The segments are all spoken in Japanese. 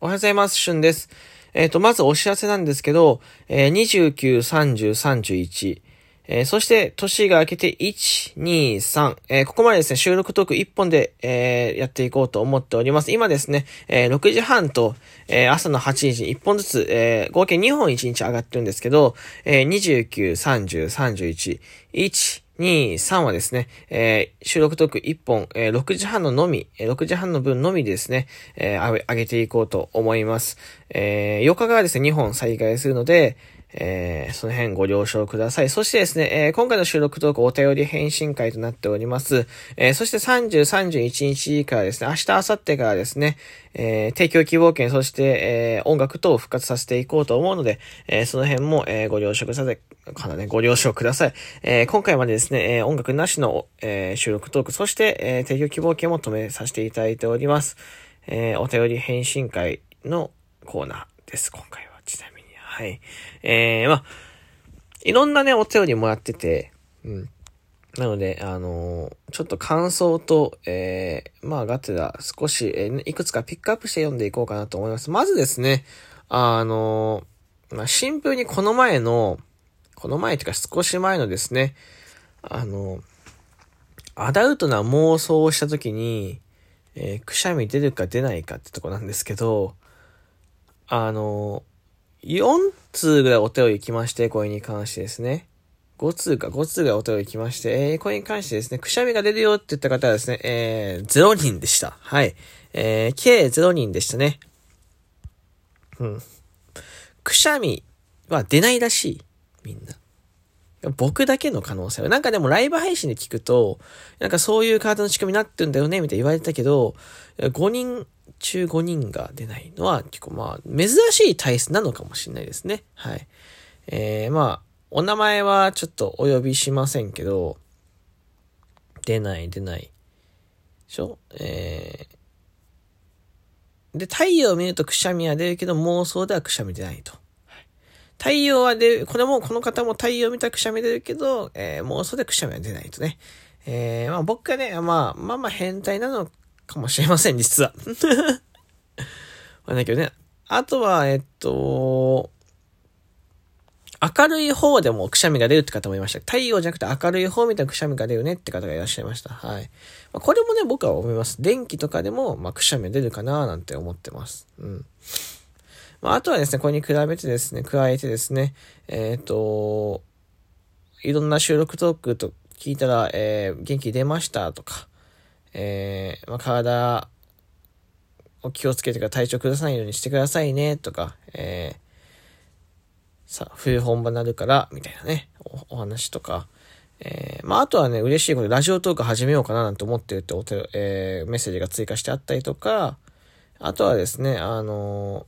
おはようございます。しゅんです。えっ、ー、と、まずお知らせなんですけど、えー、29、30、31、えー、そして、年が明けて1、2、3、えー、ここまでですね、収録トーク1本で、えー、やっていこうと思っております。今ですね、え、6時半と、え、朝の8時に1本ずつ、えー、合計2本1日上がってるんですけど、え、29、30、31、1、2、3はですね、えー、収録トーク1本、えー、6時半ののみ、えー、6時半の分のみですね、えー、上げていこうと思います。えー、8日がですね、2本再開するので、えー、その辺ご了承ください。そしてですね、えー、今回の収録トークお便り返信会となっております。えー、そして30、31日からですね、明日、明後日からですね、え提供希望券、そして、え音楽等を復活させていこうと思うので、えその辺も、えご了承ください。かなね、ご了承ください。え今回までですね、え音楽なしの、え収録トーク、そして、え提供希望券も止めさせていただいております。えお便り返信会のコーナーです、今回は。はい。えー、まあ、いろんなね、お便りもらってて、うん。なので、あのー、ちょっと感想と、えー、まあ、ガツラ少し、えー、いくつかピックアップして読んでいこうかなと思います。まずですね、あのー、まあ、シンプルにこの前の、この前というか少し前のですね、あのアダルトな妄想をしたときに、えくしゃみ出るか出ないかってとこなんですけど、あの4通ぐらいお便り来まして、これに関してですね。5通か、5通ぐらいお便り来まして、えー、これに関してですね、くしゃみが出るよって言った方はですね、えー、0人でした。はい。えー、計0人でしたね。うん。くしゃみは出ないらしい。みんな。僕だけの可能性は。なんかでもライブ配信で聞くと、なんかそういう体の仕組みになってんだよね、みたいに言われてたけど、5人中5人が出ないのは結構まあ、珍しい体質なのかもしれないですね。はい。えー、まあ、お名前はちょっとお呼びしませんけど、出ない出ない。でしょ？えー、で、太陽を見るとくしゃみは出るけど、妄想ではくしゃみ出ないと。太陽は出る、これも、この方も太陽見たくしゃみ出るけど、えー、妄想でくしゃみは出ないとね。えー、まあ僕がね、まあ、まあまあ変態なのかもしれません、実は。まあだけどね。あとは、えっと、明るい方でもくしゃみが出るって方もいました。太陽じゃなくて明るい方みたくしゃみが出るねって方がいらっしゃいました。はい。まあ、これもね、僕は思います。電気とかでも、まあ、くしゃみが出るかななんて思ってます。うん。まあ、あとはですね、これに比べてですね、加えてですね、えっ、ー、と、いろんな収録トークと聞いたら、えー、元気出ましたとか、えー、まあ、体を気をつけてから体調崩さないようにしてくださいね、とか、えー、さ、冬本番になるから、みたいなね、お話とか、えー、まあ、あとはね、嬉しいことで、ラジオトーク始めようかななんて思ってるってお、えー、メッセージが追加してあったりとか、あとはですね、あの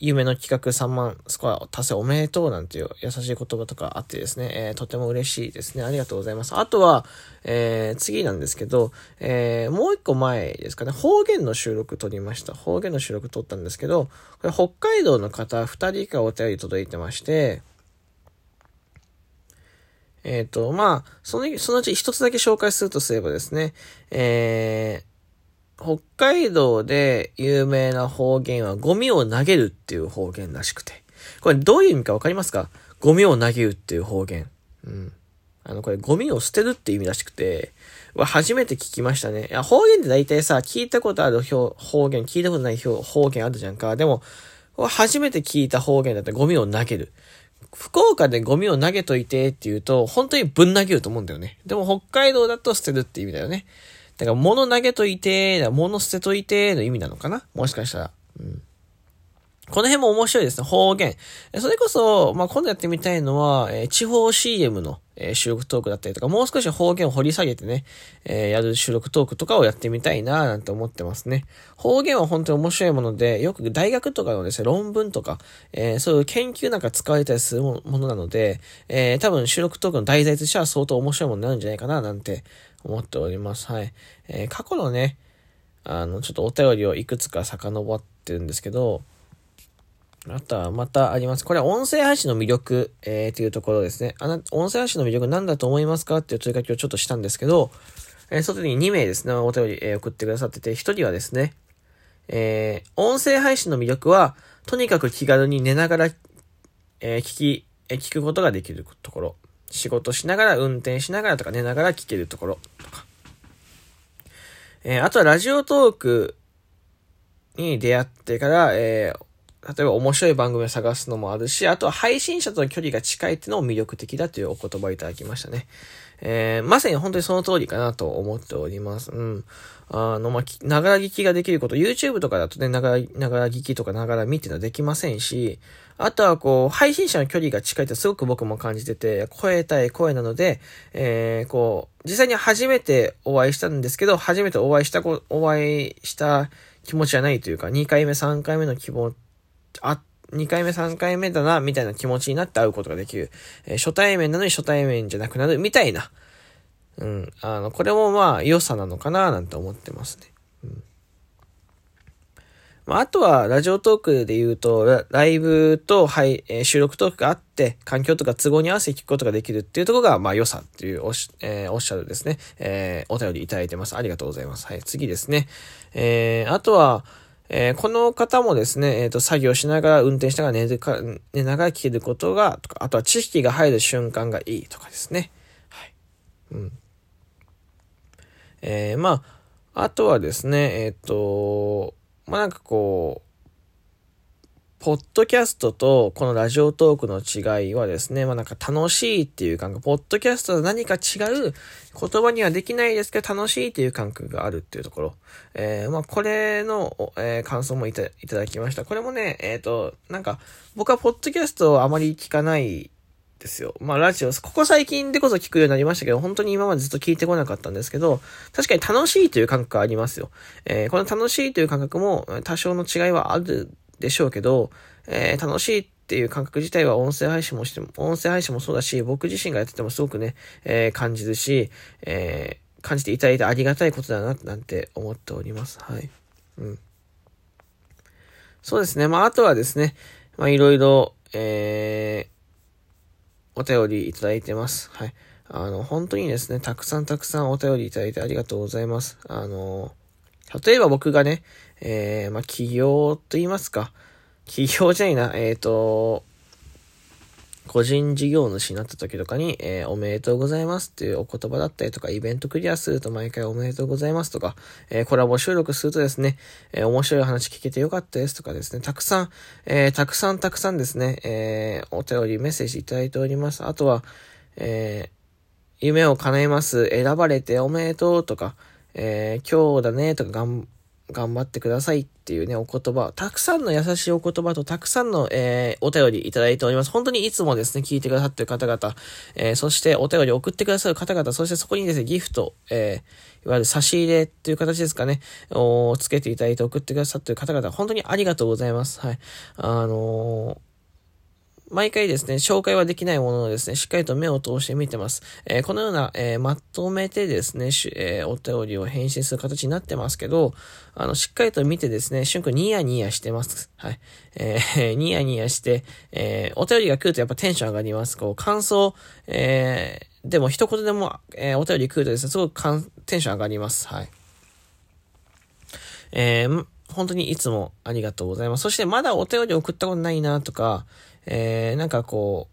夢の企画3万スコア達成おめでとうなんていう優しい言葉とかあってですね、えー、とても嬉しいですね。ありがとうございます。あとは、えー、次なんですけど、えー、もう一個前ですかね、方言の収録撮りました。方言の収録撮ったんですけど、これ北海道の方2人からお便り届いてまして、えっ、ー、と、まあ、その、そのうち一つだけ紹介するとすればですね、えー、北海道で有名な方言はゴミを投げるっていう方言らしくて。これどういう意味かわかりますか？ゴミを投げるっていう方言。うん。あの、これゴミを捨てるって意味らしくて、初めて聞きましたね。いや、方言って大体さ、聞いたことある方言、聞いたことない方言あるじゃんか。でも、初めて聞いた方言だったらゴミを投げる。福岡でゴミを投げといてって言うと、本当にぶん投げると思うんだよね。でも北海道だと捨てるって意味だよね。だから物投げといて、物捨てといての意味なのかな？もしかしたら。うん。この辺も面白いですね。方言。それこそ、まあ、今度やってみたいのは、えー、地方 CM の、えー、収録トークだったりとか、もう少し方言を掘り下げてね、えー、やる収録トークとかをやってみたいななんて思ってますね。方言は本当に面白いもので、よく大学とかのですね、論文とか、えー、そういう研究なんか使われたりするものなので、えー、多分収録トークの題材としては相当面白いものになるんじゃないかななんて思っております。はい。えー、過去のね、あの、ちょっとお便りをいくつか遡ってるんですけど、あとはまたあります。これは音声配信の魅力、えー、というところですね。あな、音声配信の魅力何だと思いますかっていう問いかけをちょっとしたんですけど、えー、外に2名ですね、お便り、えー、送ってくださってて、1人はですね、えー、音声配信の魅力は、とにかく気軽に寝ながら、えー、聞き、えー、聞くことができるところ。仕事しながら、運転しながらとか寝ながら聞けるところとか。えー、あとはラジオトークに出会ってから、えー、例えば面白い番組を探すのもあるし、あとは配信者との距離が近いっていうのも魅力的だというお言葉をいただきましたね。えー、まさに本当にその通りかなと思っております。うん。あの、ま、ながら聞きができること、YouTube とかだとね、ながら、ながら聞きとかながら見っていうのはできませんし、あとはこう、配信者の距離が近いってすごく僕も感じてて、声対声なので、えー、こう、実際に初めてお会いしたんですけど、初めてお会いしたこ、お会いした気持ちじゃないというか、2回目、3回目の希望、あっ、2回目、3回目だな、みたいな気持ちになって会うことができる。えー、初対面なのに初対面じゃなくなる、みたいな。うん。あの、これもまあ、良さなのかな、なんて思ってますね。うん。まあ、あとは、ラジオトークで言うと、ライブと、はい、えー、収録トークがあって、環境とか都合に合わせて聞くことができるっていうところが、まあ、良さっていうおし、えー、おっしゃるですね。えー、お便りいただいてます。ありがとうございます。はい、次ですね。えー、あとは、えー、この方もですね、えっ、ー、と、作業しながら、運転しながら寝てか、寝ながら聞けることが、とか、あとは知識が入る瞬間がいいとかですね。はい。うん。えー、まあ、あとはですね、えっ、と、まあ、なんかこう、ポッドキャストとこのラジオトークの違いはですね、まあなんか楽しいっていう感覚、ポッドキャストと何か違う言葉にはできないですけど楽しいっていう感覚があるっていうところ。えー、まあこれの、えー、感想もいただきました。これもね、えっ、ー、と、なんか僕はポッドキャストをあまり聞かないですよ。まあラジオ、ここ最近でこそ聞くようになりましたけど、本当に今までずっと聞いてこなかったんですけど、確かに楽しいという感覚ありますよ。えー、この楽しいという感覚も多少の違いはあるでしょうけど、えー、楽しいっていう感覚自体は音声配信もしても、音声配信もそうだし、僕自身がやっててもすごくね、えー、感じるし、えー、感じていただいてありがたいことだな、なんて思っております。はい。うん。そうですね。まあ、あとはですね、まあ、いろいろ、えー、お便りいただいてます。はい。あの、本当にですね、たくさんたくさんお便りいただいてありがとうございます。あの、例えば僕がね、えー、まあ、企業と言いますか、企業じゃないな、えっ、ー、と、個人事業主になった時とかに、えー、おめでとうございますっていうお言葉だったりとか、イベントクリアすると毎回おめでとうございますとか、えー、コラボ収録するとですね、えー、面白い話聞けてよかったですとかですね、たくさん、えたくさんたくさんですね、えお便り、メッセージいただいております。あとは、え夢を叶えます、選ばれておめでとうとか、え今日だねとか、がん、頑張ってくださいっていうね、お言葉、たくさんの優しいお言葉とたくさんの、えー、お便りいただいております。本当にいつもですね、聞いてくださってる方々、えー、そしてお便り送ってくださる方々、そしてそこにですね、ギフト、え、いわゆる差し入れっていう形ですかね、をつけていただいて送ってくださってる方々、本当にありがとうございます。はい。あの毎回ですね、紹介はできないものをですね、しっかりと目を通して見てます。えー、このような、えー、まとめてですね、えー、お便りを返信する形になってますけど、あの、しっかりと見てですね、しゅんくんニヤニヤしてます。はい。えー、ニヤニヤして、えお便りが来るとやっぱテンション上がります。こう、感想、えでも一言でも、えお便り来るとですね、すごくテンション上がります。はい。え本当にいつもありがとうございます。そしてまだお便り送ったことないなとか、えー、なんかこ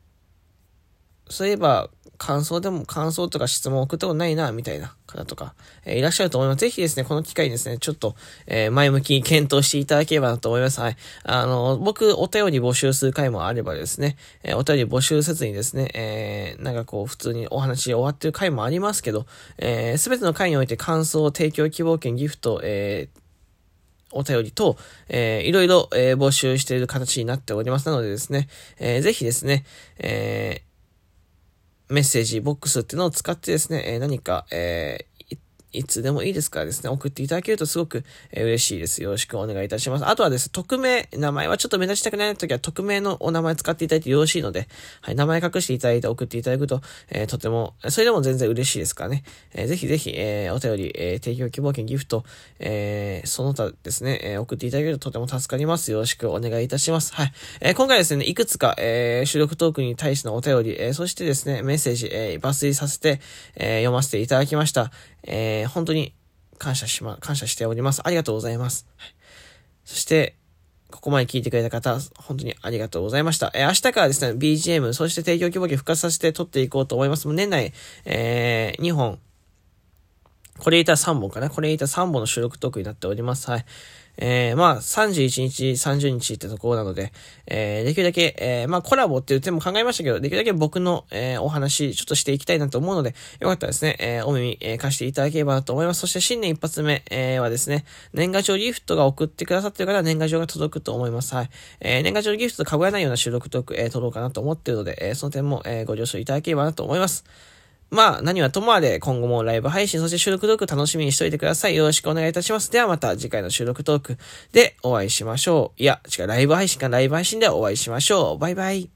う、そういえば、感想でも、感想とか質問送ったことないな、みたいな方とか、えー、いらっしゃると思います。ぜひですね、この機会にですね、ちょっと、えー、前向きに検討していただければなと思います。はい。あの、僕、お便り募集する回もあればですね、えー、お便り募集せずにですね、え、なんかこう、普通にお話終わってる回もありますけど、えすべての回において感想、提供希望券、ギフト、えー、お便りと、えー、いろいろ、えー、募集している形になっておりますのでですね、えー、ぜひですね、えー、メッセージボックスっていうのを使ってですね、え、何か、え、いつでもいいですからですね、送っていただけるとすごく、え、嬉しいです。よろしくお願いいたします。あとはですね、匿名、名前はちょっと目立ちたくないときは匿名のお名前使っていただいてよろしいので、はい、名前隠していただいて送っていただくと、えー、とても、それでも全然嬉しいですからね。えー、ぜひぜひ、えー、お便り、えー、提供希望券ギフト、えー、その他ですね、えー、送っていただけるととても助かります。よろしくお願いいたします。はい。えー、今回ですね、いくつか、えー、収録トークに対してのお便り、えー、そしてですね、メッセージ、えー、抜粋させて、えー、読ませていただきました。えー、本当に、感謝しま、感謝しております。ありがとうございます。そして、ここまで聞いてくれた方、本当にありがとうございました。えー明日からですね、BGM、そして提供希望機復活させて撮っていこうと思います。もう年内、えー、2本、これ入れた3本かな？これ入れた3本の収録トークになっております。はい。えー、まあ、31日、30日ってところなので、えー、できるだけ、えー、まあ、コラボっていう手も考えましたけど、できるだけ僕の、えー、お話、ちょっとしていきたいなと思うので、よかったらですね、えー、お耳、えー、貸していただければなと思います。そして、新年一発目、えー、はですね、年賀状ギフトが送ってくださってる方は年賀状が届くと思います。はい。えー、年賀状ギフトと被らないような収録トーク、えー、撮ろうかなと思ってるので、えー、その点も、えー、ご了承いただければなと思います。まあ、何はともあれ、今後もライブ配信、そして収録トーク楽しみにしといてください。よろしくお願いいたします。ではまた次回の収録トークでお会いしましょう。いや、違う、ライブ配信か、ライブ配信でお会いしましょう。バイバイ。